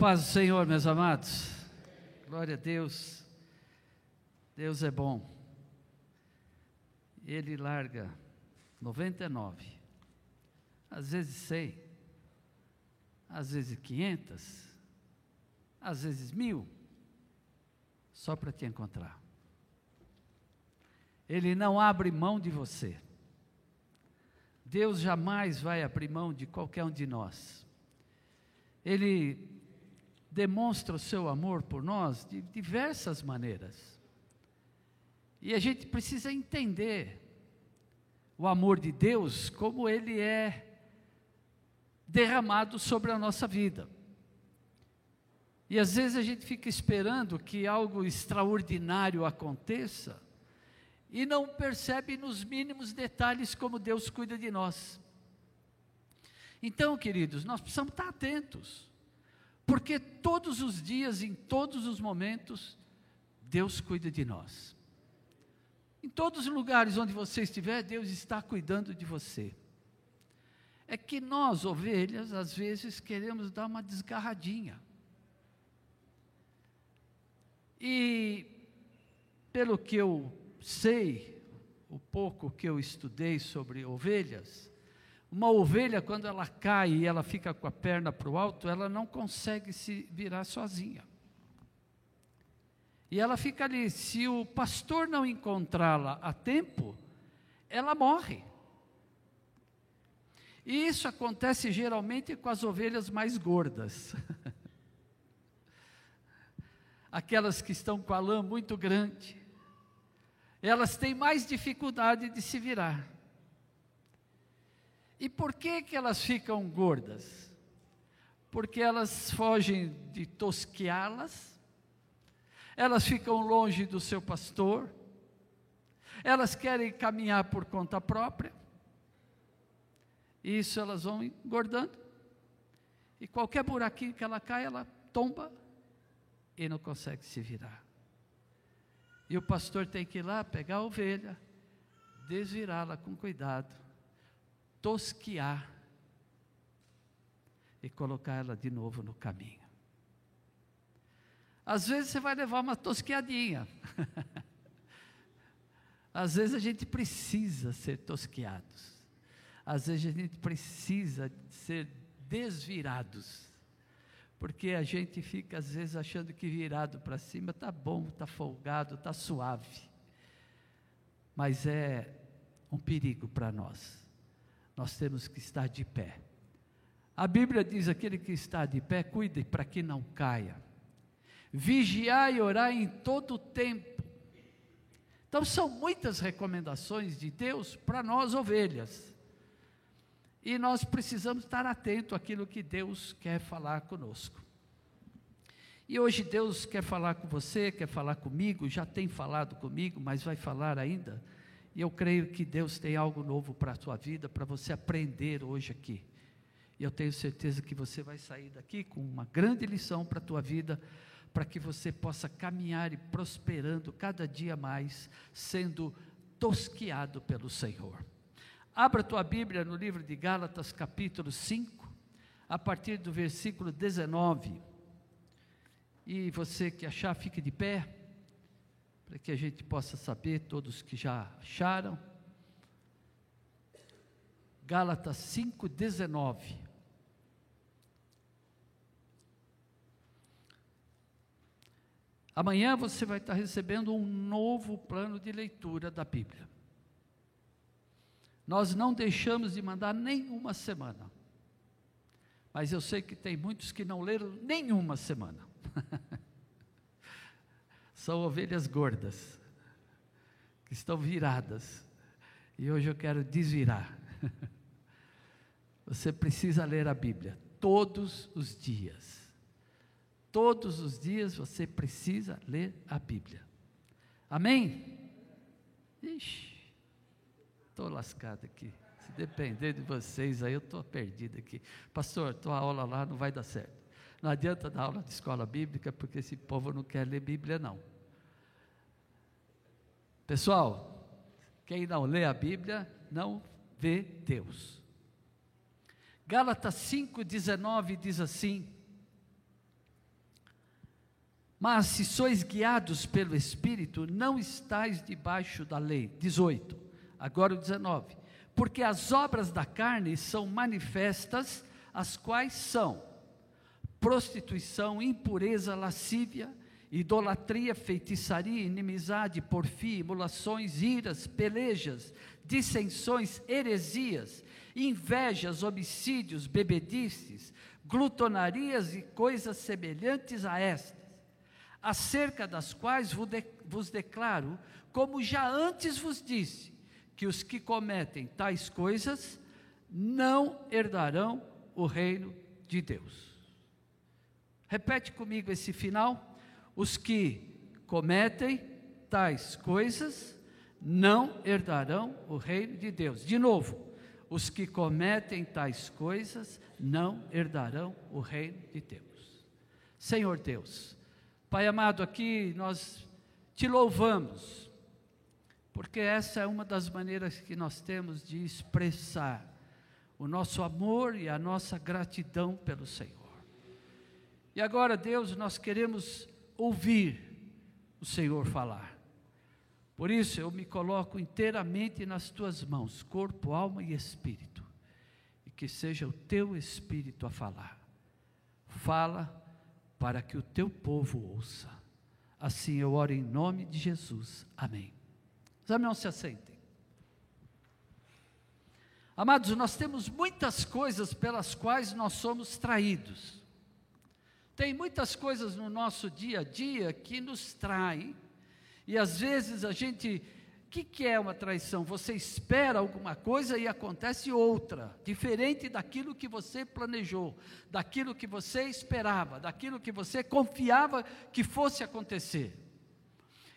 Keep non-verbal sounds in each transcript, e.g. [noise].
paz do Senhor, meus amados. Glória a Deus. Deus é bom. Ele larga 99, às vezes 100, às vezes 500, às vezes mil, só para te encontrar. Ele não abre mão de você. Deus jamais vai abrir mão de qualquer um de nós. Ele demonstra o seu amor por nós de diversas maneiras. E a gente precisa entender o amor de Deus como ele é derramado sobre a nossa vida. E às vezes a gente fica esperando que algo extraordinário aconteça e não percebe nos mínimos detalhes como Deus cuida de nós. Então, queridos, nós precisamos estar atentos, porque todos os dias, em todos os momentos, Deus cuida de nós. Em todos os lugares onde você estiver, Deus está cuidando de você. É que nós, ovelhas, às vezes queremos dar uma desgarradinha. E, pelo que eu sei, o pouco que eu estudei sobre ovelhas, uma ovelha, quando ela cai e ela fica com a perna para o alto, ela não consegue se virar sozinha. E ela fica ali. Se o pastor não encontrá-la a tempo, ela morre. E isso acontece geralmente com as ovelhas mais gordas. [laughs] Aquelas que estão com a lã muito grande. Elas têm mais dificuldade de se virar. E por que, que elas ficam gordas? Porque elas fogem de tosqueá-las, elas ficam longe do seu pastor, elas querem caminhar por conta própria, e isso elas vão engordando, e qualquer buraquinho que ela cai, ela tomba e não consegue se virar. E o pastor tem que ir lá pegar a ovelha, desvirá-la com cuidado, tosquiar e colocar ela de novo no caminho. Às vezes você vai levar uma tosquiadinha. [laughs] Às vezes a gente precisa ser tosquiados. Às vezes a gente precisa ser desvirados. Porque a gente fica às vezes achando que virado para cima está bom, está folgado, está suave. Mas é um perigo para nós nós temos que estar de pé. A Bíblia diz: aquele que está de pé, cuide para que não caia. Vigiar e orar em todo o tempo. Então, são muitas recomendações de Deus para nós, ovelhas. E nós precisamos estar atento àquilo que Deus quer falar conosco. E hoje Deus quer falar com você, quer falar comigo, já tem falado comigo, mas vai falar ainda e eu creio que Deus tem algo novo para a sua vida, para você aprender hoje aqui. E eu tenho certeza que você vai sair daqui com uma grande lição para a tua vida, para que você possa caminhar e prosperando cada dia mais, sendo tosquiado pelo Senhor. Abra tua Bíblia no livro de Gálatas, capítulo 5, a partir do versículo 19. E você que achar, fique de pé para que a gente possa saber, todos que já acharam. Gálatas 5,19. Amanhã você vai estar recebendo um novo plano de leitura da Bíblia. Nós não deixamos de mandar nenhuma semana. Mas eu sei que tem muitos que não leram nenhuma semana. [laughs] são ovelhas gordas, que estão viradas. E hoje eu quero desvirar. Você precisa ler a Bíblia todos os dias. Todos os dias você precisa ler a Bíblia. Amém? Ixi, estou lascado aqui. Se depender de vocês, aí eu estou perdido aqui. Pastor, tua aula lá não vai dar certo. Não adianta dar aula de escola bíblica, porque esse povo não quer ler Bíblia, não. Pessoal, quem não lê a Bíblia não vê Deus. Gálatas 5,19 diz assim: Mas se sois guiados pelo Espírito, não estáis debaixo da lei. 18. Agora o 19. Porque as obras da carne são manifestas, as quais são prostituição, impureza, lascívia, idolatria, feitiçaria, inimizade, porfia, emulações, iras, pelejas, dissensões, heresias, invejas, homicídios, bebedices, glutonarias e coisas semelhantes a estas, acerca das quais vos declaro, como já antes vos disse, que os que cometem tais coisas não herdarão o reino de Deus. Repete comigo esse final. Os que cometem tais coisas não herdarão o reino de Deus. De novo, os que cometem tais coisas não herdarão o reino de Deus. Senhor Deus, Pai amado, aqui nós te louvamos, porque essa é uma das maneiras que nós temos de expressar o nosso amor e a nossa gratidão pelo Senhor. E agora, Deus, nós queremos ouvir o Senhor falar. Por isso eu me coloco inteiramente nas tuas mãos, corpo, alma e espírito, e que seja o teu espírito a falar. Fala para que o teu povo ouça. Assim eu oro em nome de Jesus. Amém. Os irmãos se assentem. Amados, nós temos muitas coisas pelas quais nós somos traídos. Tem muitas coisas no nosso dia a dia que nos traem e às vezes a gente, o que, que é uma traição? Você espera alguma coisa e acontece outra, diferente daquilo que você planejou, daquilo que você esperava, daquilo que você confiava que fosse acontecer.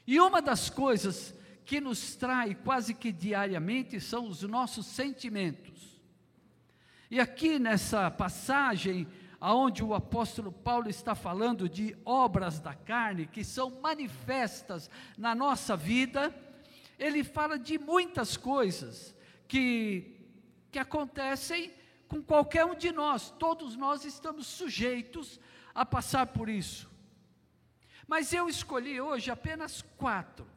E uma das coisas que nos trai quase que diariamente são os nossos sentimentos. E aqui nessa passagem, aonde o apóstolo Paulo está falando de obras da carne que são manifestas na nossa vida, ele fala de muitas coisas que, que acontecem com qualquer um de nós, todos nós estamos sujeitos a passar por isso. Mas eu escolhi hoje apenas quatro.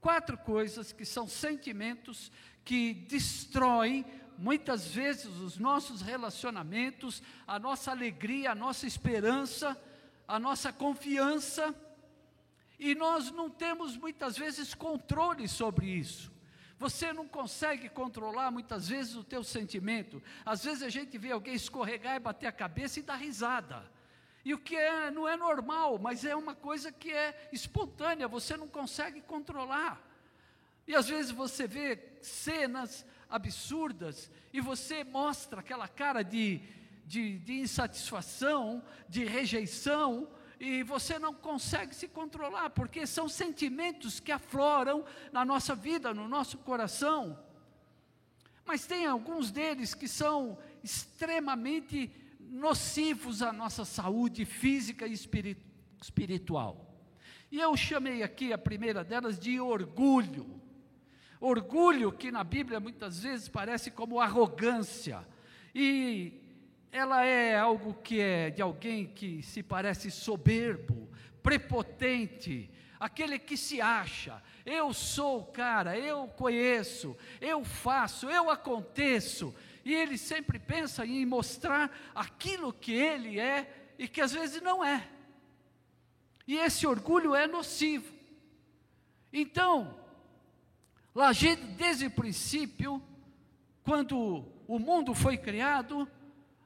Quatro coisas que são sentimentos que destroem muitas vezes os nossos relacionamentos, a nossa alegria, a nossa esperança, a nossa confiança, e nós não temos muitas vezes controle sobre isso. Você não consegue controlar muitas vezes o teu sentimento. Às vezes a gente vê alguém escorregar e bater a cabeça e dar risada. E o que é, não é normal, mas é uma coisa que é espontânea, você não consegue controlar. E às vezes você vê cenas absurdas e você mostra aquela cara de, de, de insatisfação, de rejeição, e você não consegue se controlar, porque são sentimentos que afloram na nossa vida, no nosso coração. Mas tem alguns deles que são extremamente nocivos à nossa saúde física e espiritual. E eu chamei aqui a primeira delas de orgulho. Orgulho, que na Bíblia muitas vezes parece como arrogância, e ela é algo que é de alguém que se parece soberbo, prepotente, aquele que se acha, eu sou o cara, eu conheço, eu faço, eu aconteço, e ele sempre pensa em mostrar aquilo que ele é e que às vezes não é. E esse orgulho é nocivo. Então, Lá, desde o princípio, quando o mundo foi criado,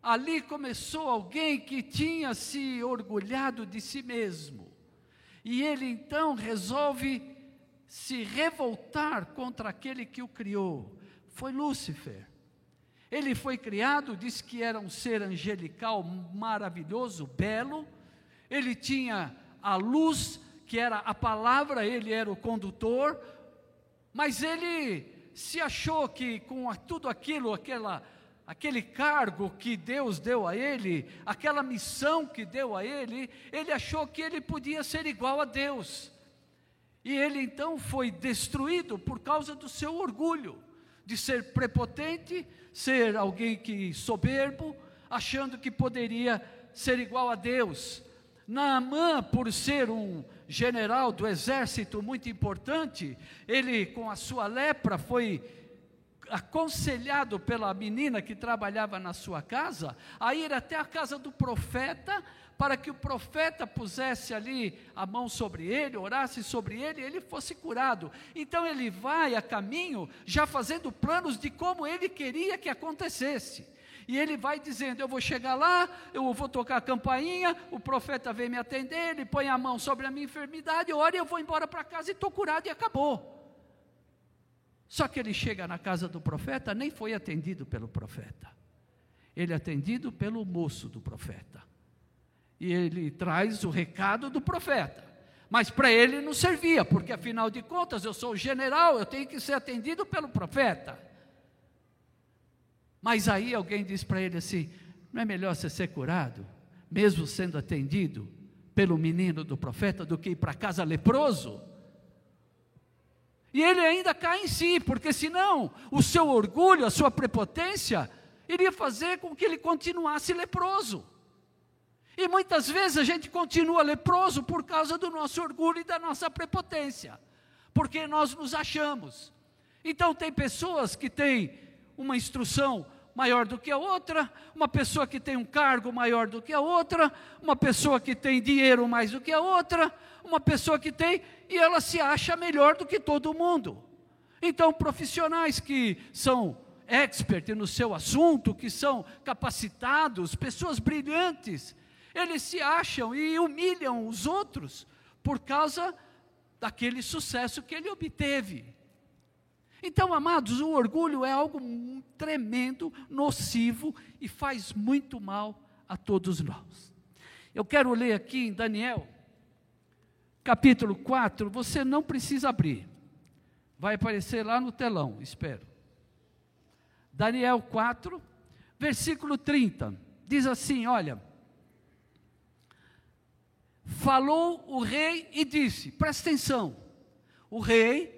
ali começou alguém que tinha se orgulhado de si mesmo. E ele então resolve se revoltar contra aquele que o criou. Foi Lúcifer. Ele foi criado, diz que era um ser angelical maravilhoso, belo. Ele tinha a luz, que era a palavra, ele era o condutor mas ele se achou que com tudo aquilo, aquela, aquele cargo que Deus deu a ele, aquela missão que deu a ele, ele achou que ele podia ser igual a Deus. E ele então foi destruído por causa do seu orgulho, de ser prepotente, ser alguém que soberbo, achando que poderia ser igual a Deus. Naamã, por ser um general do exército muito importante, ele, com a sua lepra, foi aconselhado pela menina que trabalhava na sua casa a ir até a casa do profeta para que o profeta pusesse ali a mão sobre ele, orasse sobre ele e ele fosse curado. Então ele vai a caminho já fazendo planos de como ele queria que acontecesse. E ele vai dizendo: Eu vou chegar lá, eu vou tocar a campainha, o profeta vem me atender, ele põe a mão sobre a minha enfermidade, ora, eu vou embora para casa e estou curado e acabou. Só que ele chega na casa do profeta, nem foi atendido pelo profeta. Ele é atendido pelo moço do profeta. E ele traz o recado do profeta. Mas para ele não servia, porque afinal de contas eu sou general, eu tenho que ser atendido pelo profeta. Mas aí alguém diz para ele assim: não é melhor você ser curado, mesmo sendo atendido pelo menino do profeta, do que ir para casa leproso? E ele ainda cai em si, porque senão o seu orgulho, a sua prepotência, iria fazer com que ele continuasse leproso. E muitas vezes a gente continua leproso por causa do nosso orgulho e da nossa prepotência, porque nós nos achamos. Então, tem pessoas que têm uma instrução maior do que a outra, uma pessoa que tem um cargo maior do que a outra, uma pessoa que tem dinheiro mais do que a outra, uma pessoa que tem, e ela se acha melhor do que todo mundo. Então, profissionais que são expert no seu assunto, que são capacitados, pessoas brilhantes, eles se acham e humilham os outros por causa daquele sucesso que ele obteve. Então, amados, o orgulho é algo tremendo, nocivo e faz muito mal a todos nós. Eu quero ler aqui em Daniel, capítulo 4, você não precisa abrir, vai aparecer lá no telão, espero. Daniel 4, versículo 30, diz assim: Olha, falou o rei e disse, presta atenção, o rei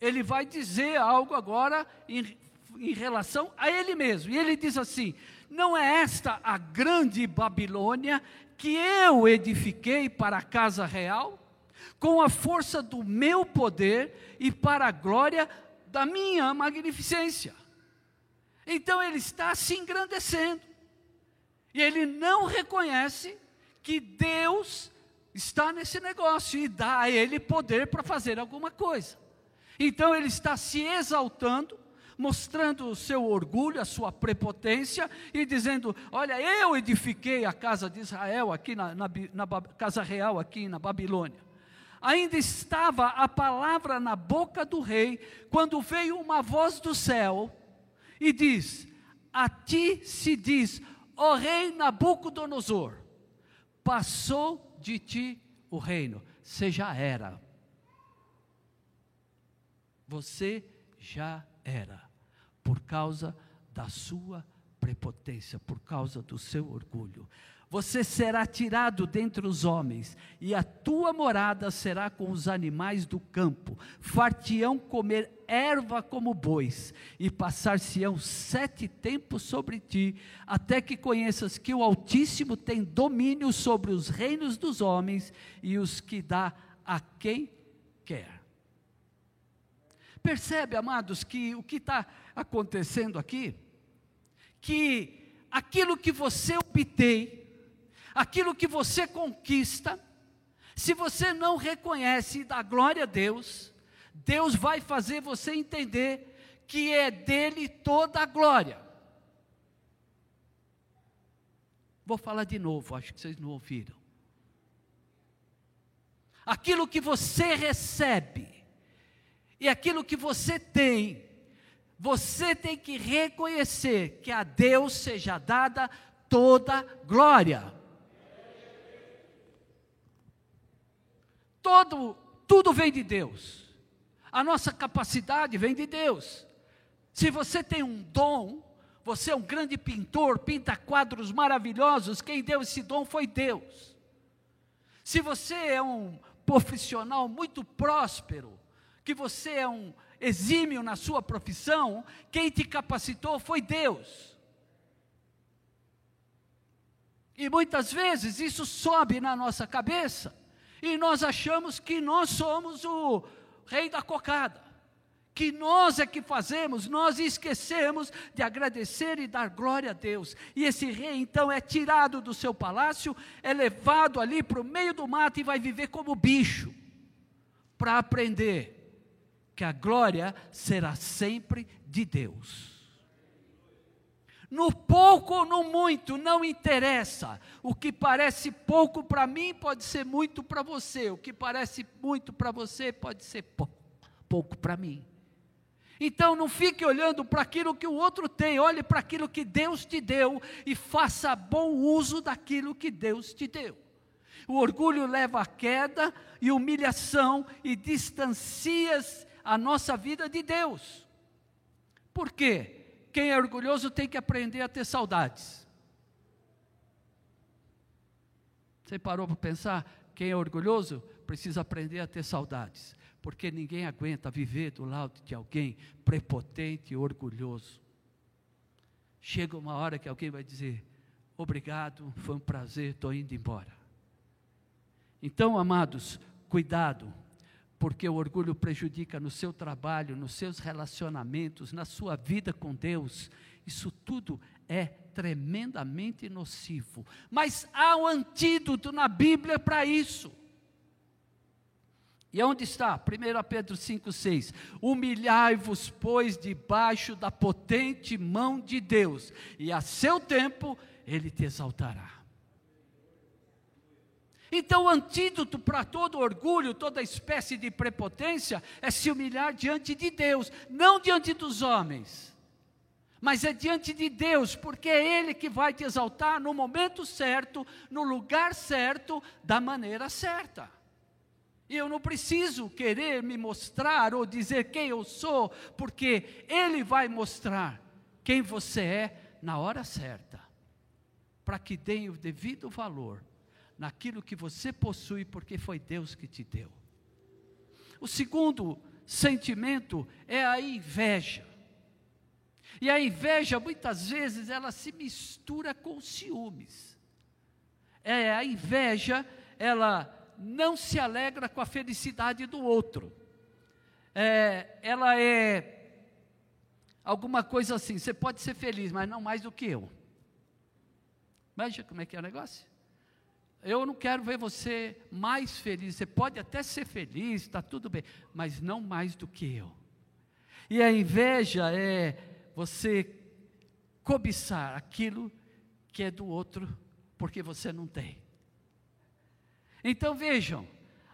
ele vai dizer algo agora em, em relação a ele mesmo. E ele diz assim: Não é esta a grande Babilônia que eu edifiquei para a casa real, com a força do meu poder e para a glória da minha magnificência. Então ele está se engrandecendo. E ele não reconhece que Deus está nesse negócio e dá a ele poder para fazer alguma coisa. Então ele está se exaltando, mostrando o seu orgulho, a sua prepotência e dizendo: Olha, eu edifiquei a casa de Israel aqui na, na, na casa real aqui na Babilônia. Ainda estava a palavra na boca do rei quando veio uma voz do céu e diz: A ti se diz, ó rei Nabucodonosor, passou de ti o reino, você já era você já era, por causa da sua prepotência, por causa do seu orgulho. Você será tirado dentre os homens, e a tua morada será com os animais do campo. Fartião comer erva como bois, e passar-se-ão sete tempos sobre ti, até que conheças que o Altíssimo tem domínio sobre os reinos dos homens e os que dá a quem quer. Percebe, amados, que o que está acontecendo aqui? Que aquilo que você obtém, aquilo que você conquista, se você não reconhece da glória a Deus, Deus vai fazer você entender que é dele toda a glória. Vou falar de novo, acho que vocês não ouviram. Aquilo que você recebe, e aquilo que você tem, você tem que reconhecer que a Deus seja dada toda glória. Todo, tudo vem de Deus. A nossa capacidade vem de Deus. Se você tem um dom, você é um grande pintor, pinta quadros maravilhosos, quem deu esse dom foi Deus. Se você é um profissional muito próspero, que você é um exímio na sua profissão, quem te capacitou foi Deus. E muitas vezes isso sobe na nossa cabeça e nós achamos que nós somos o rei da cocada, que nós é que fazemos, nós esquecemos de agradecer e dar glória a Deus. E esse rei então é tirado do seu palácio, é levado ali para o meio do mato e vai viver como bicho, para aprender que a glória será sempre de Deus. No pouco ou no muito, não interessa. O que parece pouco para mim pode ser muito para você. O que parece muito para você pode ser pouco, para mim. Então não fique olhando para aquilo que o outro tem, olhe para aquilo que Deus te deu e faça bom uso daquilo que Deus te deu. O orgulho leva à queda e humilhação e distancia a nossa vida de Deus. Por quê? Quem é orgulhoso tem que aprender a ter saudades. Você parou para pensar? Quem é orgulhoso precisa aprender a ter saudades, porque ninguém aguenta viver do lado de alguém prepotente e orgulhoso. Chega uma hora que alguém vai dizer: Obrigado, foi um prazer, estou indo embora. Então, amados, cuidado porque o orgulho prejudica no seu trabalho, nos seus relacionamentos, na sua vida com Deus. Isso tudo é tremendamente nocivo. Mas há um antídoto na Bíblia para isso. E onde está? 1 Pedro 5,6: Humilhai-vos, pois, debaixo da potente mão de Deus, e a seu tempo ele te exaltará. Então, o antídoto para todo orgulho, toda espécie de prepotência, é se humilhar diante de Deus, não diante dos homens, mas é diante de Deus, porque é Ele que vai te exaltar no momento certo, no lugar certo, da maneira certa. E eu não preciso querer me mostrar ou dizer quem eu sou, porque Ele vai mostrar quem você é na hora certa, para que dê o devido valor naquilo que você possui, porque foi Deus que te deu. O segundo sentimento é a inveja. E a inveja, muitas vezes, ela se mistura com ciúmes. É, a inveja, ela não se alegra com a felicidade do outro. É, ela é alguma coisa assim, você pode ser feliz, mas não mais do que eu. Veja como é que é o negócio. Eu não quero ver você mais feliz. Você pode até ser feliz, está tudo bem, mas não mais do que eu. E a inveja é você cobiçar aquilo que é do outro, porque você não tem. Então vejam,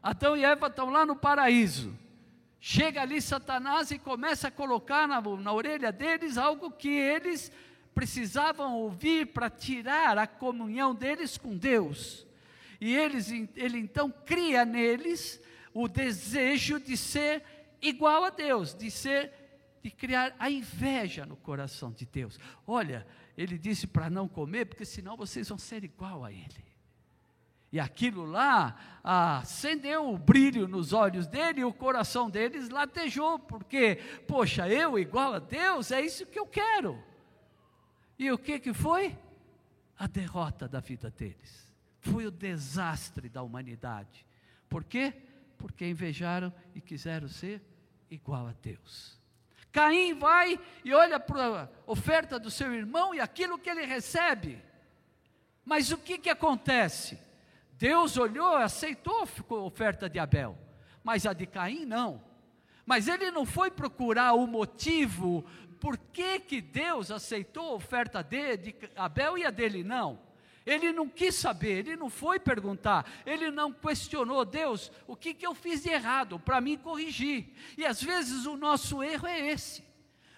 Adão e Eva estão lá no paraíso. Chega ali Satanás e começa a colocar na, na orelha deles algo que eles precisavam ouvir para tirar a comunhão deles com Deus. E eles, ele então cria neles o desejo de ser igual a Deus, de ser, de criar a inveja no coração de Deus. Olha, ele disse para não comer, porque senão vocês vão ser igual a ele. E aquilo lá acendeu o brilho nos olhos dele e o coração deles latejou, porque, poxa, eu igual a Deus, é isso que eu quero. E o que que foi? A derrota da vida deles foi o desastre da humanidade. Por quê? Porque invejaram e quiseram ser igual a Deus. Caim vai e olha para a oferta do seu irmão e aquilo que ele recebe. Mas o que, que acontece? Deus olhou, aceitou a oferta de Abel, mas a de Caim não. Mas ele não foi procurar o motivo por que, que Deus aceitou a oferta de, de Abel e a dele não. Ele não quis saber, ele não foi perguntar, ele não questionou, Deus, o que, que eu fiz de errado para me corrigir? E às vezes o nosso erro é esse,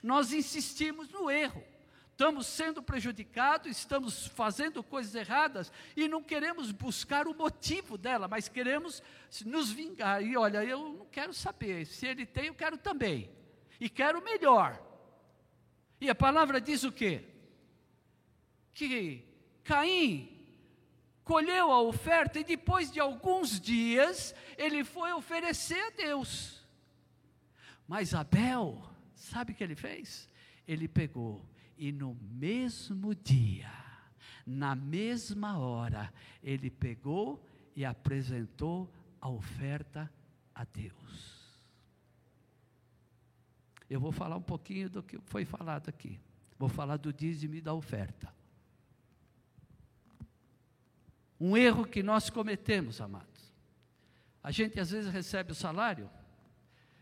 nós insistimos no erro, estamos sendo prejudicados, estamos fazendo coisas erradas e não queremos buscar o motivo dela, mas queremos nos vingar. E olha, eu não quero saber, se ele tem, eu quero também, e quero melhor. E a palavra diz o quê? Que Caim colheu a oferta e depois de alguns dias ele foi oferecer a Deus. Mas Abel, sabe o que ele fez? Ele pegou e no mesmo dia, Na mesma hora, ele pegou e apresentou a oferta a Deus. Eu vou falar um pouquinho do que foi falado aqui. Vou falar do dízimo e da oferta. Um erro que nós cometemos, amados. A gente às vezes recebe o salário,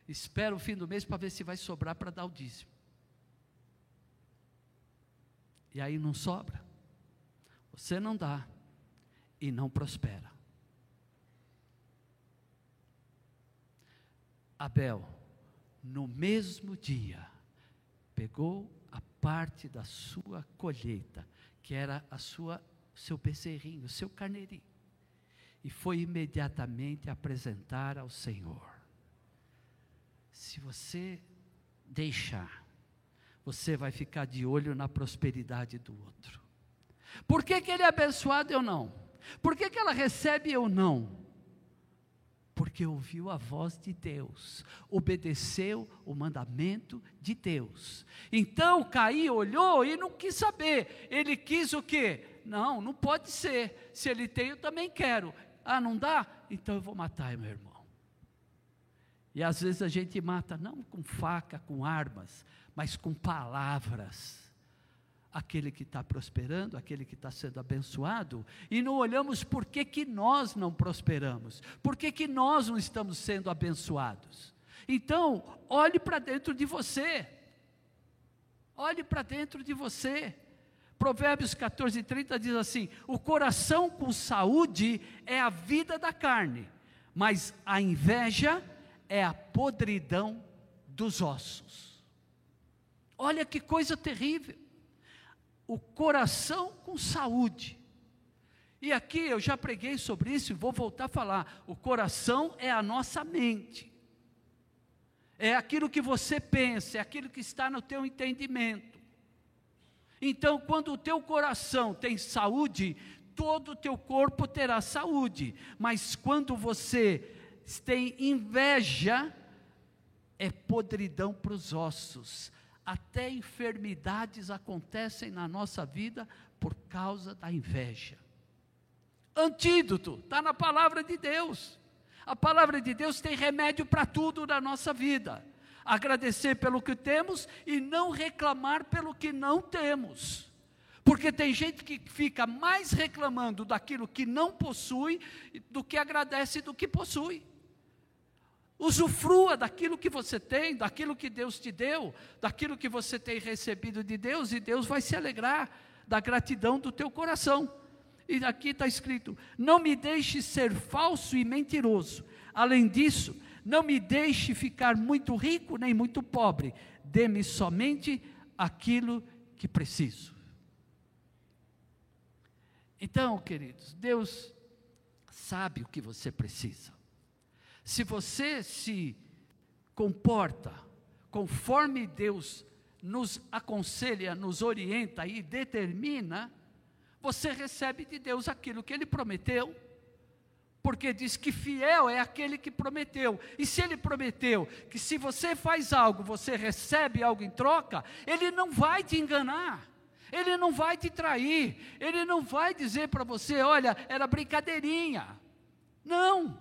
espera o fim do mês para ver se vai sobrar para dar o dízimo. E aí não sobra. Você não dá e não prospera. Abel, no mesmo dia, pegou a parte da sua colheita, que era a sua seu bezerrinho, seu carneirinho, e foi imediatamente apresentar ao Senhor. Se você deixar, você vai ficar de olho na prosperidade do outro. Por que, que ele é abençoado e eu não? Por que, que ela recebe e eu não? Porque ouviu a voz de Deus, obedeceu o mandamento de Deus. Então Caim olhou e não quis saber. Ele quis o quê? Não, não pode ser. Se ele tem, eu também quero. Ah, não dá? Então eu vou matar meu irmão. E às vezes a gente mata não com faca, com armas, mas com palavras. Aquele que está prosperando, aquele que está sendo abençoado, e não olhamos por que, que nós não prosperamos, por que, que nós não estamos sendo abençoados. Então, olhe para dentro de você, olhe para dentro de você. Provérbios 14, 30 diz assim: O coração com saúde é a vida da carne, mas a inveja é a podridão dos ossos. Olha que coisa terrível. O coração com saúde. E aqui eu já preguei sobre isso e vou voltar a falar. O coração é a nossa mente. É aquilo que você pensa, é aquilo que está no teu entendimento. Então, quando o teu coração tem saúde, todo o teu corpo terá saúde. Mas quando você tem inveja, é podridão para os ossos até enfermidades acontecem na nossa vida por causa da inveja. Antídoto, está na palavra de Deus. A palavra de Deus tem remédio para tudo na nossa vida. Agradecer pelo que temos e não reclamar pelo que não temos. Porque tem gente que fica mais reclamando daquilo que não possui do que agradece do que possui. Usufrua daquilo que você tem, daquilo que Deus te deu, daquilo que você tem recebido de Deus, e Deus vai se alegrar da gratidão do teu coração. E aqui está escrito: não me deixe ser falso e mentiroso. Além disso, não me deixe ficar muito rico nem muito pobre. Dê-me somente aquilo que preciso. Então, queridos, Deus sabe o que você precisa. Se você se comporta conforme Deus nos aconselha, nos orienta e determina, você recebe de Deus aquilo que Ele prometeu, porque diz que fiel é aquele que prometeu. E se Ele prometeu que se você faz algo, você recebe algo em troca, Ele não vai te enganar. Ele não vai te trair, ele não vai dizer para você, olha, era brincadeirinha. Não,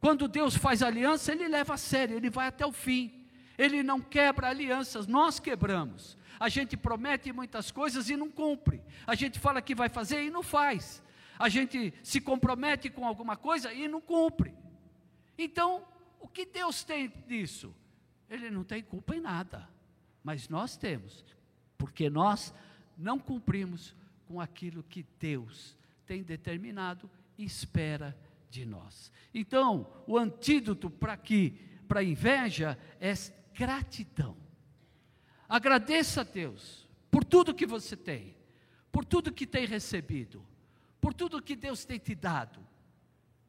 quando Deus faz aliança, Ele leva a sério, Ele vai até o fim. Ele não quebra alianças, nós quebramos. A gente promete muitas coisas e não cumpre. A gente fala que vai fazer e não faz. A gente se compromete com alguma coisa e não cumpre. Então, o que Deus tem disso? Ele não tem culpa em nada. Mas nós temos, porque nós não cumprimos com aquilo que Deus tem determinado e espera de nós. Então, o antídoto para que para inveja é gratidão. Agradeça a Deus por tudo que você tem, por tudo que tem recebido, por tudo que Deus tem te dado,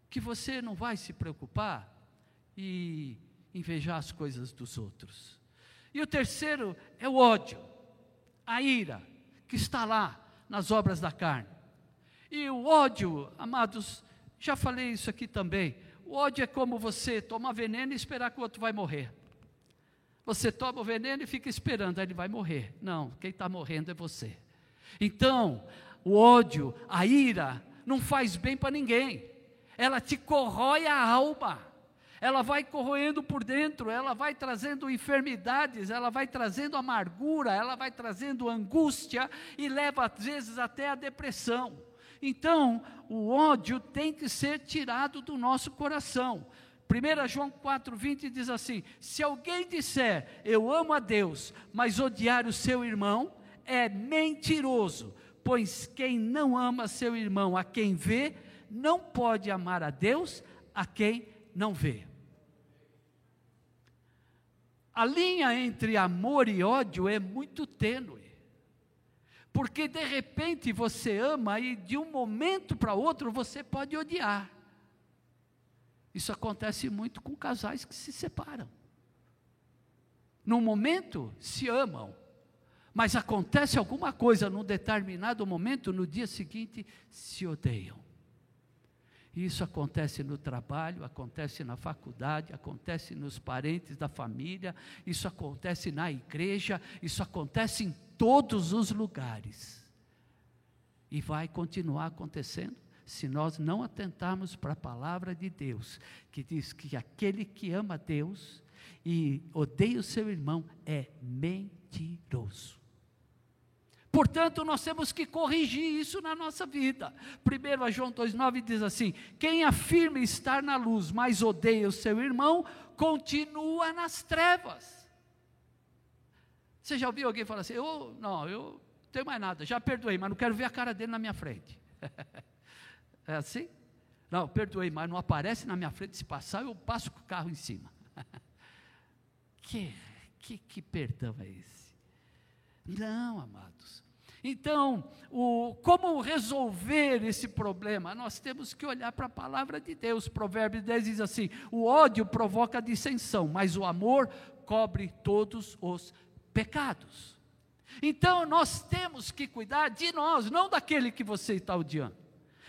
que você não vai se preocupar e invejar as coisas dos outros. E o terceiro é o ódio, a ira, que está lá nas obras da carne. E o ódio, amados, já falei isso aqui também. O ódio é como você tomar veneno e esperar que o outro vai morrer. Você toma o veneno e fica esperando, aí ele vai morrer. Não, quem está morrendo é você. Então, o ódio, a ira, não faz bem para ninguém. Ela te corrói a alma ela vai corroendo por dentro, ela vai trazendo enfermidades, ela vai trazendo amargura, ela vai trazendo angústia e leva às vezes até a depressão. Então, o ódio tem que ser tirado do nosso coração. 1 João 4,20 diz assim: Se alguém disser eu amo a Deus, mas odiar o seu irmão, é mentiroso, pois quem não ama seu irmão a quem vê, não pode amar a Deus a quem não vê. A linha entre amor e ódio é muito tênue. Porque de repente você ama e de um momento para outro você pode odiar. Isso acontece muito com casais que se separam. Num momento se amam, mas acontece alguma coisa num determinado momento, no dia seguinte se odeiam. Isso acontece no trabalho, acontece na faculdade, acontece nos parentes da família, isso acontece na igreja, isso acontece em todos os lugares. E vai continuar acontecendo se nós não atentarmos para a palavra de Deus, que diz que aquele que ama Deus e odeia o seu irmão é mentiroso. Portanto, nós temos que corrigir isso na nossa vida. Primeiro, João 2,9 diz assim: Quem afirma estar na luz, mas odeia o seu irmão, continua nas trevas. Você já ouviu alguém falar assim: eu, Não, eu não tenho mais nada, já perdoei, mas não quero ver a cara dele na minha frente. [laughs] é assim? Não, perdoei, mas não aparece na minha frente. Se passar, eu passo com o carro em cima. [laughs] que, que, que perdão é esse? Não, amados. Então, o, como resolver esse problema? Nós temos que olhar para a palavra de Deus. Provérbios 10 diz assim: o ódio provoca dissensão, mas o amor cobre todos os pecados. Então, nós temos que cuidar de nós, não daquele que você está odiando.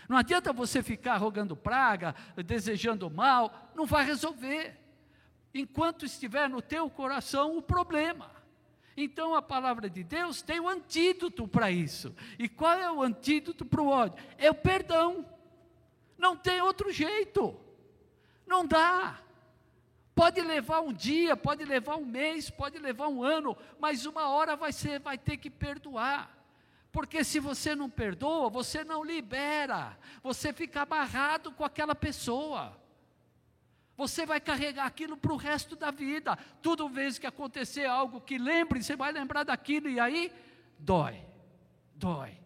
Não adianta você ficar rogando praga, desejando mal, não vai resolver. Enquanto estiver no teu coração o problema. Então a palavra de Deus tem o um antídoto para isso. E qual é o antídoto para o ódio? É o perdão. Não tem outro jeito. Não dá. Pode levar um dia, pode levar um mês, pode levar um ano, mas uma hora vai ser, vai ter que perdoar. Porque se você não perdoa, você não libera, você fica amarrado com aquela pessoa. Você vai carregar aquilo para o resto da vida. Toda vez que acontecer algo que lembre, você vai lembrar daquilo e aí dói, dói.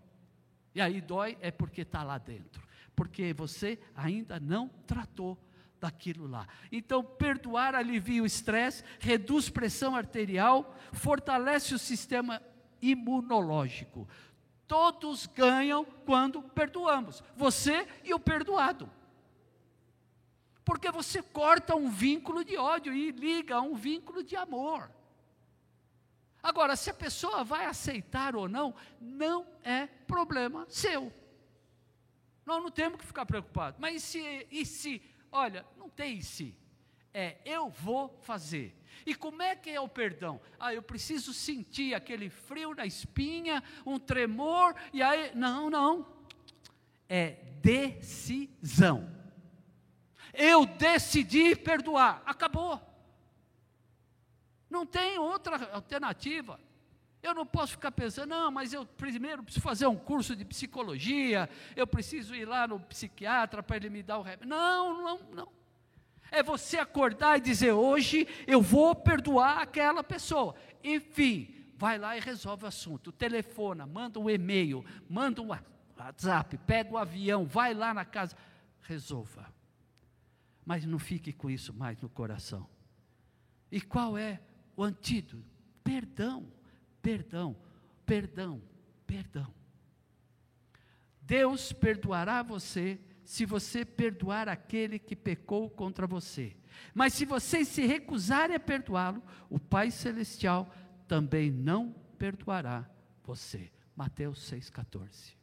E aí dói é porque está lá dentro, porque você ainda não tratou daquilo lá. Então, perdoar alivia o estresse, reduz pressão arterial, fortalece o sistema imunológico. Todos ganham quando perdoamos, você e o perdoado porque você corta um vínculo de ódio e liga a um vínculo de amor. Agora, se a pessoa vai aceitar ou não, não é problema seu. Nós não temos que ficar preocupados. Mas e se, e se, olha, não tem se. É, eu vou fazer. E como é que é o perdão? Ah, eu preciso sentir aquele frio na espinha, um tremor, e aí. Não, não. É decisão. Eu decidi perdoar. Acabou. Não tem outra alternativa. Eu não posso ficar pensando, não, mas eu primeiro preciso fazer um curso de psicologia, eu preciso ir lá no psiquiatra para ele me dar o remédio. Não, não, não. É você acordar e dizer, hoje eu vou perdoar aquela pessoa. Enfim, vai lá e resolve o assunto. Telefona, manda um e-mail, manda um WhatsApp, pega o um avião, vai lá na casa, resolva mas não fique com isso mais no coração. E qual é o antídoto? Perdão, perdão, perdão, perdão. Deus perdoará você se você perdoar aquele que pecou contra você. Mas se você se recusar a perdoá-lo, o Pai Celestial também não perdoará você. Mateus 6,14.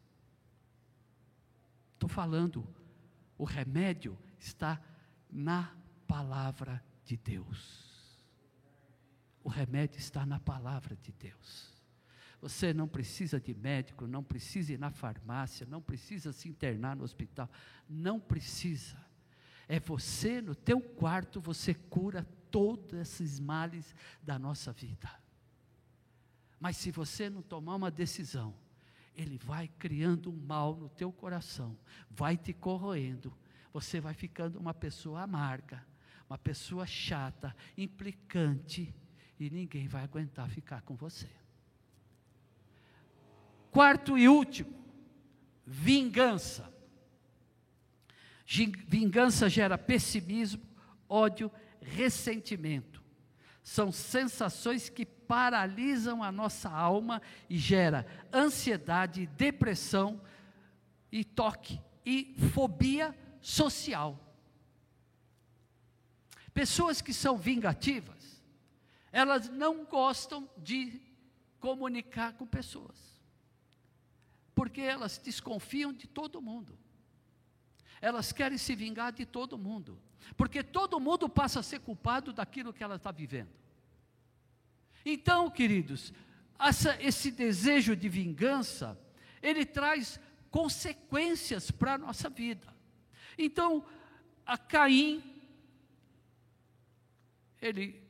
Estou falando, o remédio está na palavra de Deus. O remédio está na palavra de Deus. Você não precisa de médico, não precisa ir na farmácia, não precisa se internar no hospital, não precisa. É você no teu quarto, você cura todos esses males da nossa vida. Mas se você não tomar uma decisão, ele vai criando um mal no teu coração, vai te corroendo, você vai ficando uma pessoa amarga, uma pessoa chata, implicante, e ninguém vai aguentar ficar com você. Quarto e último, vingança. Vingança gera pessimismo, ódio, ressentimento. São sensações que paralisam a nossa alma e gera ansiedade, depressão e toque e fobia social. Pessoas que são vingativas, elas não gostam de comunicar com pessoas. Porque elas desconfiam de todo mundo. Elas querem se vingar de todo mundo. Porque todo mundo passa a ser culpado daquilo que ela está vivendo. Então, queridos, essa, esse desejo de vingança, ele traz consequências para a nossa vida. Então, a Caim, ele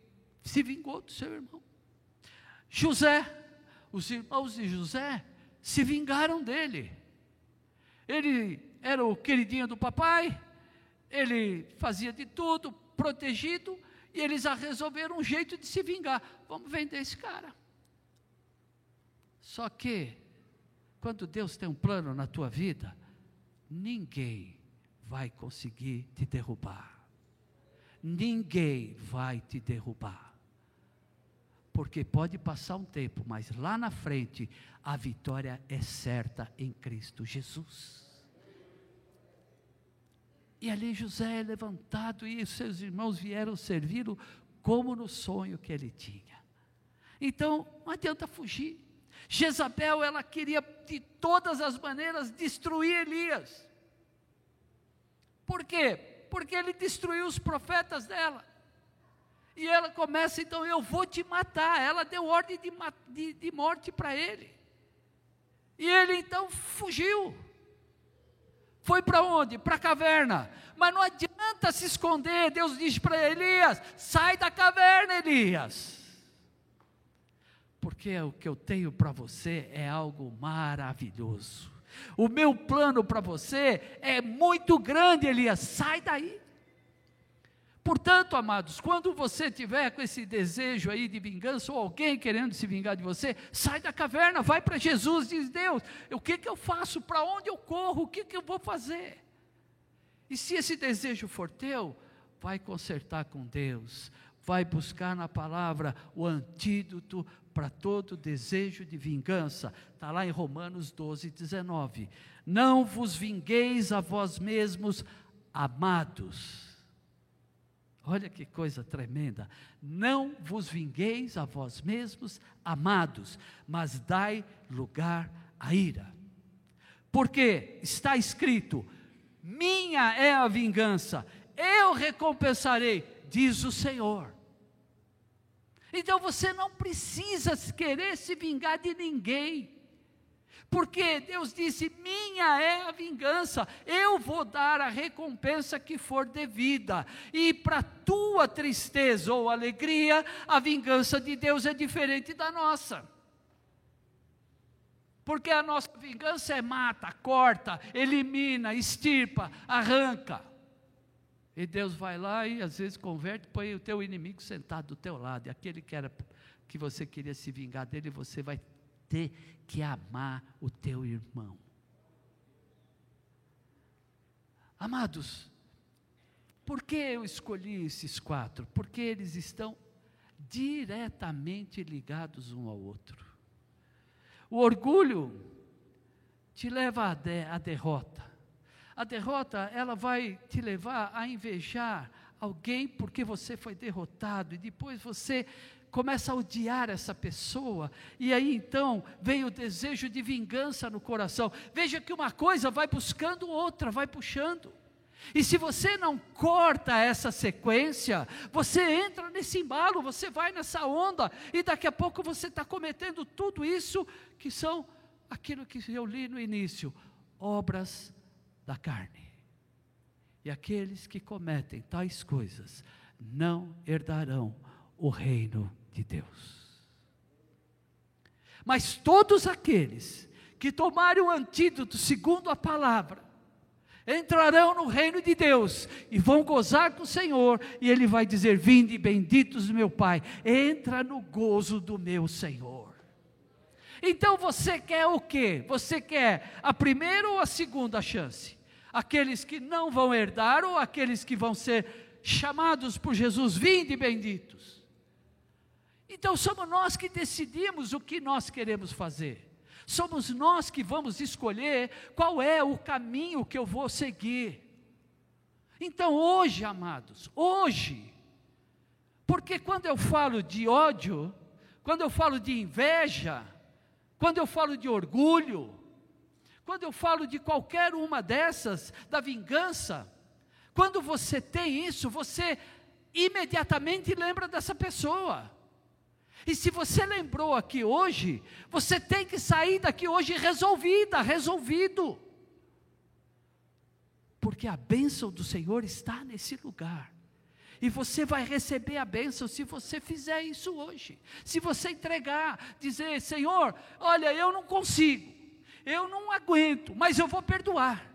se vingou do seu irmão. José, os irmãos de José se vingaram dele. Ele era o queridinho do papai, ele fazia de tudo, protegido, e eles resolveram um jeito de se vingar. Vamos vender esse cara. Só que, quando Deus tem um plano na tua vida, ninguém vai conseguir te derrubar. Ninguém vai te derrubar. Porque pode passar um tempo, mas lá na frente a vitória é certa em Cristo Jesus. E ali José é levantado e seus irmãos vieram servi-lo como no sonho que ele tinha. Então, não adianta fugir. Jezabel, ela queria de todas as maneiras destruir Elias. Por quê? Porque ele destruiu os profetas dela. E ela começa, então, eu vou te matar. Ela deu ordem de, de, de morte para ele. E ele então fugiu. Foi para onde? Para a caverna. Mas não adianta se esconder. Deus diz para Elias: sai da caverna, Elias. Porque o que eu tenho para você é algo maravilhoso. O meu plano para você é muito grande, Elias. Sai daí. Portanto, amados, quando você tiver com esse desejo aí de vingança, ou alguém querendo se vingar de você, sai da caverna, vai para Jesus, diz Deus, o que, que eu faço, para onde eu corro, o que, que eu vou fazer? E se esse desejo for teu, vai consertar com Deus, vai buscar na palavra o antídoto para todo desejo de vingança. Está lá em Romanos 12, 19. Não vos vingueis a vós mesmos, amados Olha que coisa tremenda. Não vos vingueis a vós mesmos, amados, mas dai lugar à ira. Porque está escrito: Minha é a vingança, eu recompensarei, diz o Senhor. Então você não precisa querer se vingar de ninguém. Porque Deus disse: Minha é a vingança, eu vou dar a recompensa que for devida. E para tua tristeza ou alegria, a vingança de Deus é diferente da nossa. Porque a nossa vingança é mata, corta, elimina, extirpa, arranca. E Deus vai lá e às vezes converte, põe o teu inimigo sentado do teu lado. E aquele que era que você queria se vingar dele, você vai ter que amar o teu irmão. Amados, por que eu escolhi esses quatro? Porque eles estão diretamente ligados um ao outro. O orgulho te leva à, de, à derrota. A derrota, ela vai te levar a invejar alguém porque você foi derrotado e depois você começa a odiar essa pessoa, e aí então vem o desejo de vingança no coração. Veja que uma coisa vai buscando outra, vai puxando. E se você não corta essa sequência, você entra nesse embalo, você vai nessa onda, e daqui a pouco você está cometendo tudo isso que são aquilo que eu li no início: obras da carne. E aqueles que cometem tais coisas não herdarão o reino de Deus. Mas todos aqueles que tomarem o antídoto segundo a palavra, entrarão no reino de Deus e vão gozar com o Senhor, e Ele vai dizer: Vinde, benditos do meu Pai, entra no gozo do meu Senhor. Então você quer o quê? Você quer a primeira ou a segunda chance? Aqueles que não vão herdar ou aqueles que vão ser chamados por Jesus, vinde benditos? Então somos nós que decidimos o que nós queremos fazer. Somos nós que vamos escolher qual é o caminho que eu vou seguir. Então, hoje, amados, hoje, porque quando eu falo de ódio, quando eu falo de inveja, quando eu falo de orgulho, quando eu falo de qualquer uma dessas, da vingança, quando você tem isso, você imediatamente lembra dessa pessoa. E se você lembrou aqui hoje, você tem que sair daqui hoje resolvida, resolvido. Porque a bênção do Senhor está nesse lugar. E você vai receber a bênção se você fizer isso hoje. Se você entregar, dizer: Senhor, olha, eu não consigo, eu não aguento, mas eu vou perdoar.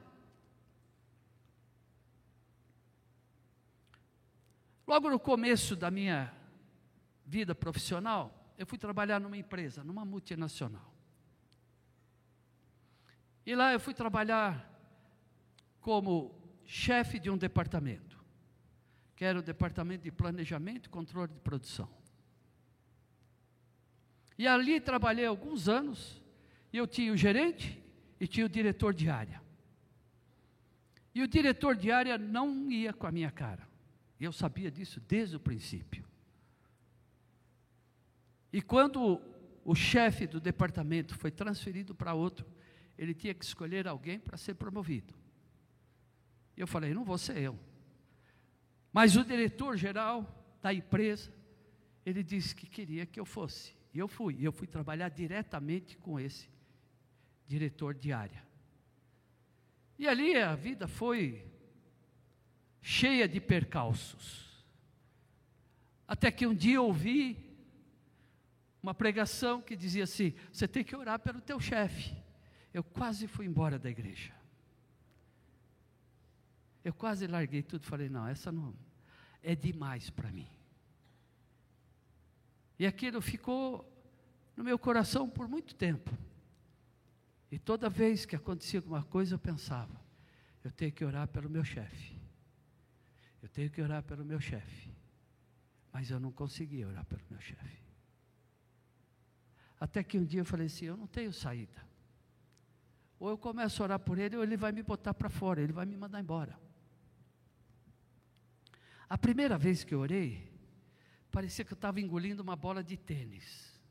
Logo no começo da minha vida profissional, eu fui trabalhar numa empresa, numa multinacional. E lá eu fui trabalhar como chefe de um departamento, que era o departamento de planejamento e controle de produção. E ali trabalhei alguns anos, e eu tinha o gerente e tinha o diretor de área. E o diretor de área não ia com a minha cara. Eu sabia disso desde o princípio. E quando o chefe do departamento foi transferido para outro, ele tinha que escolher alguém para ser promovido. Eu falei, não vou ser eu. Mas o diretor geral da empresa, ele disse que queria que eu fosse. E eu fui. E eu fui trabalhar diretamente com esse diretor de área. E ali a vida foi cheia de percalços. Até que um dia ouvi uma pregação que dizia assim: você tem que orar pelo teu chefe. Eu quase fui embora da igreja. Eu quase larguei tudo falei: não, essa não é demais para mim. E aquilo ficou no meu coração por muito tempo. E toda vez que acontecia alguma coisa, eu pensava: eu tenho que orar pelo meu chefe. Eu tenho que orar pelo meu chefe. Mas eu não conseguia orar pelo meu chefe. Até que um dia eu falei assim: eu não tenho saída. Ou eu começo a orar por ele, ou ele vai me botar para fora, ele vai me mandar embora. A primeira vez que eu orei, parecia que eu estava engolindo uma bola de tênis.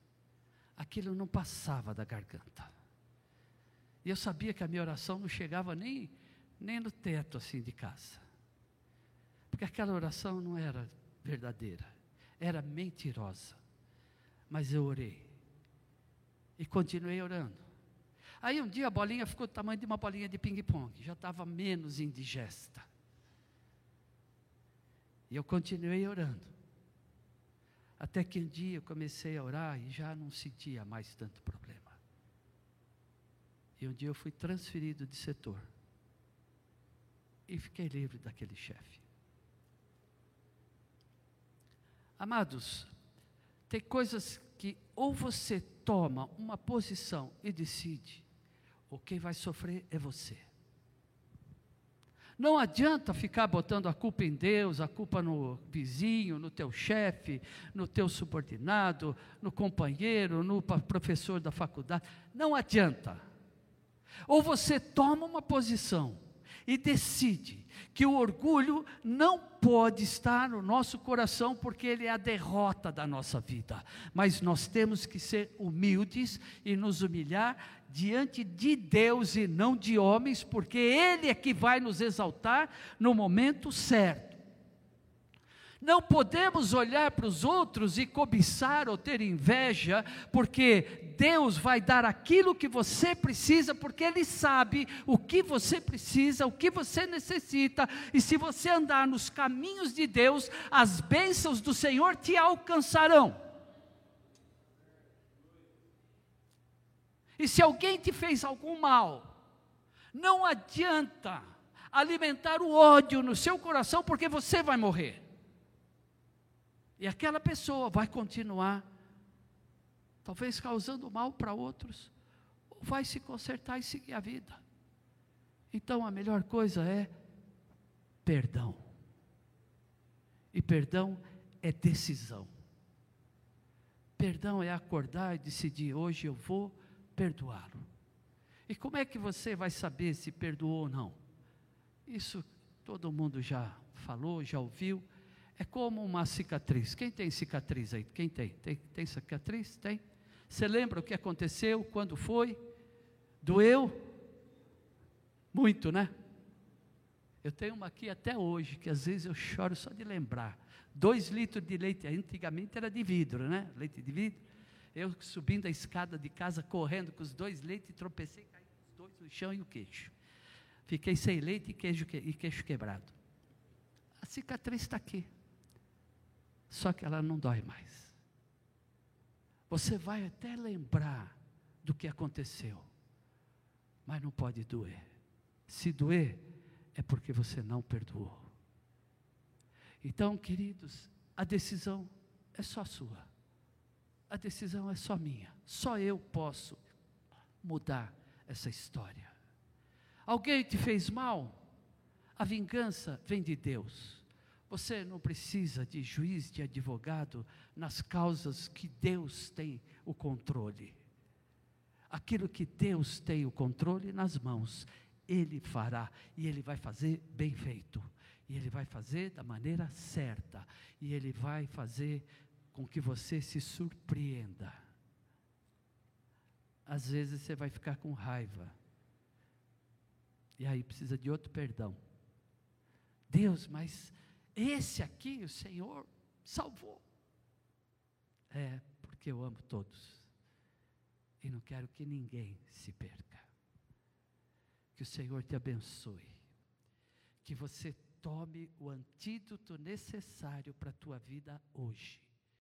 Aquilo não passava da garganta. E eu sabia que a minha oração não chegava nem, nem no teto assim de casa. Porque aquela oração não era verdadeira, era mentirosa. Mas eu orei. E continuei orando. Aí um dia a bolinha ficou do tamanho de uma bolinha de ping-pong, já estava menos indigesta. E eu continuei orando. Até que um dia eu comecei a orar e já não sentia mais tanto problema. E um dia eu fui transferido de setor. E fiquei livre daquele chefe. Amados, tem coisas que ou você toma uma posição e decide, ou quem vai sofrer é você. Não adianta ficar botando a culpa em Deus, a culpa no vizinho, no teu chefe, no teu subordinado, no companheiro, no professor da faculdade. Não adianta. Ou você toma uma posição e decide que o orgulho não pode estar no nosso coração, porque ele é a derrota da nossa vida. Mas nós temos que ser humildes e nos humilhar diante de Deus e não de homens, porque Ele é que vai nos exaltar no momento certo. Não podemos olhar para os outros e cobiçar ou ter inveja, porque Deus vai dar aquilo que você precisa, porque Ele sabe o que você precisa, o que você necessita, e se você andar nos caminhos de Deus, as bênçãos do Senhor te alcançarão. E se alguém te fez algum mal, não adianta alimentar o ódio no seu coração, porque você vai morrer. E aquela pessoa vai continuar, talvez causando mal para outros, ou vai se consertar e seguir a vida. Então a melhor coisa é perdão. E perdão é decisão. Perdão é acordar e decidir: hoje eu vou perdoá-lo. E como é que você vai saber se perdoou ou não? Isso todo mundo já falou, já ouviu. É como uma cicatriz. Quem tem cicatriz aí? Quem tem? Tem, tem cicatriz? Tem? Você lembra o que aconteceu? Quando foi? Doeu? Muito, né? Eu tenho uma aqui até hoje, que às vezes eu choro só de lembrar. Dois litros de leite, antigamente era de vidro, né? Leite de vidro. Eu subindo a escada de casa, correndo com os dois leites, tropecei, caí os dois no chão e o queixo. Fiquei sem leite e queijo, e queixo quebrado. A cicatriz está aqui só que ela não dói mais. Você vai até lembrar do que aconteceu, mas não pode doer. Se doer, é porque você não perdoou. Então, queridos, a decisão é só sua. A decisão é só minha. Só eu posso mudar essa história. Alguém te fez mal? A vingança vem de Deus. Você não precisa de juiz, de advogado nas causas que Deus tem o controle. Aquilo que Deus tem o controle nas mãos, Ele fará e Ele vai fazer bem feito. E Ele vai fazer da maneira certa. E Ele vai fazer com que você se surpreenda. Às vezes você vai ficar com raiva. E aí precisa de outro perdão. Deus, mas esse aqui o Senhor salvou. É, porque eu amo todos. E não quero que ninguém se perca. Que o Senhor te abençoe. Que você tome o antídoto necessário para a tua vida hoje.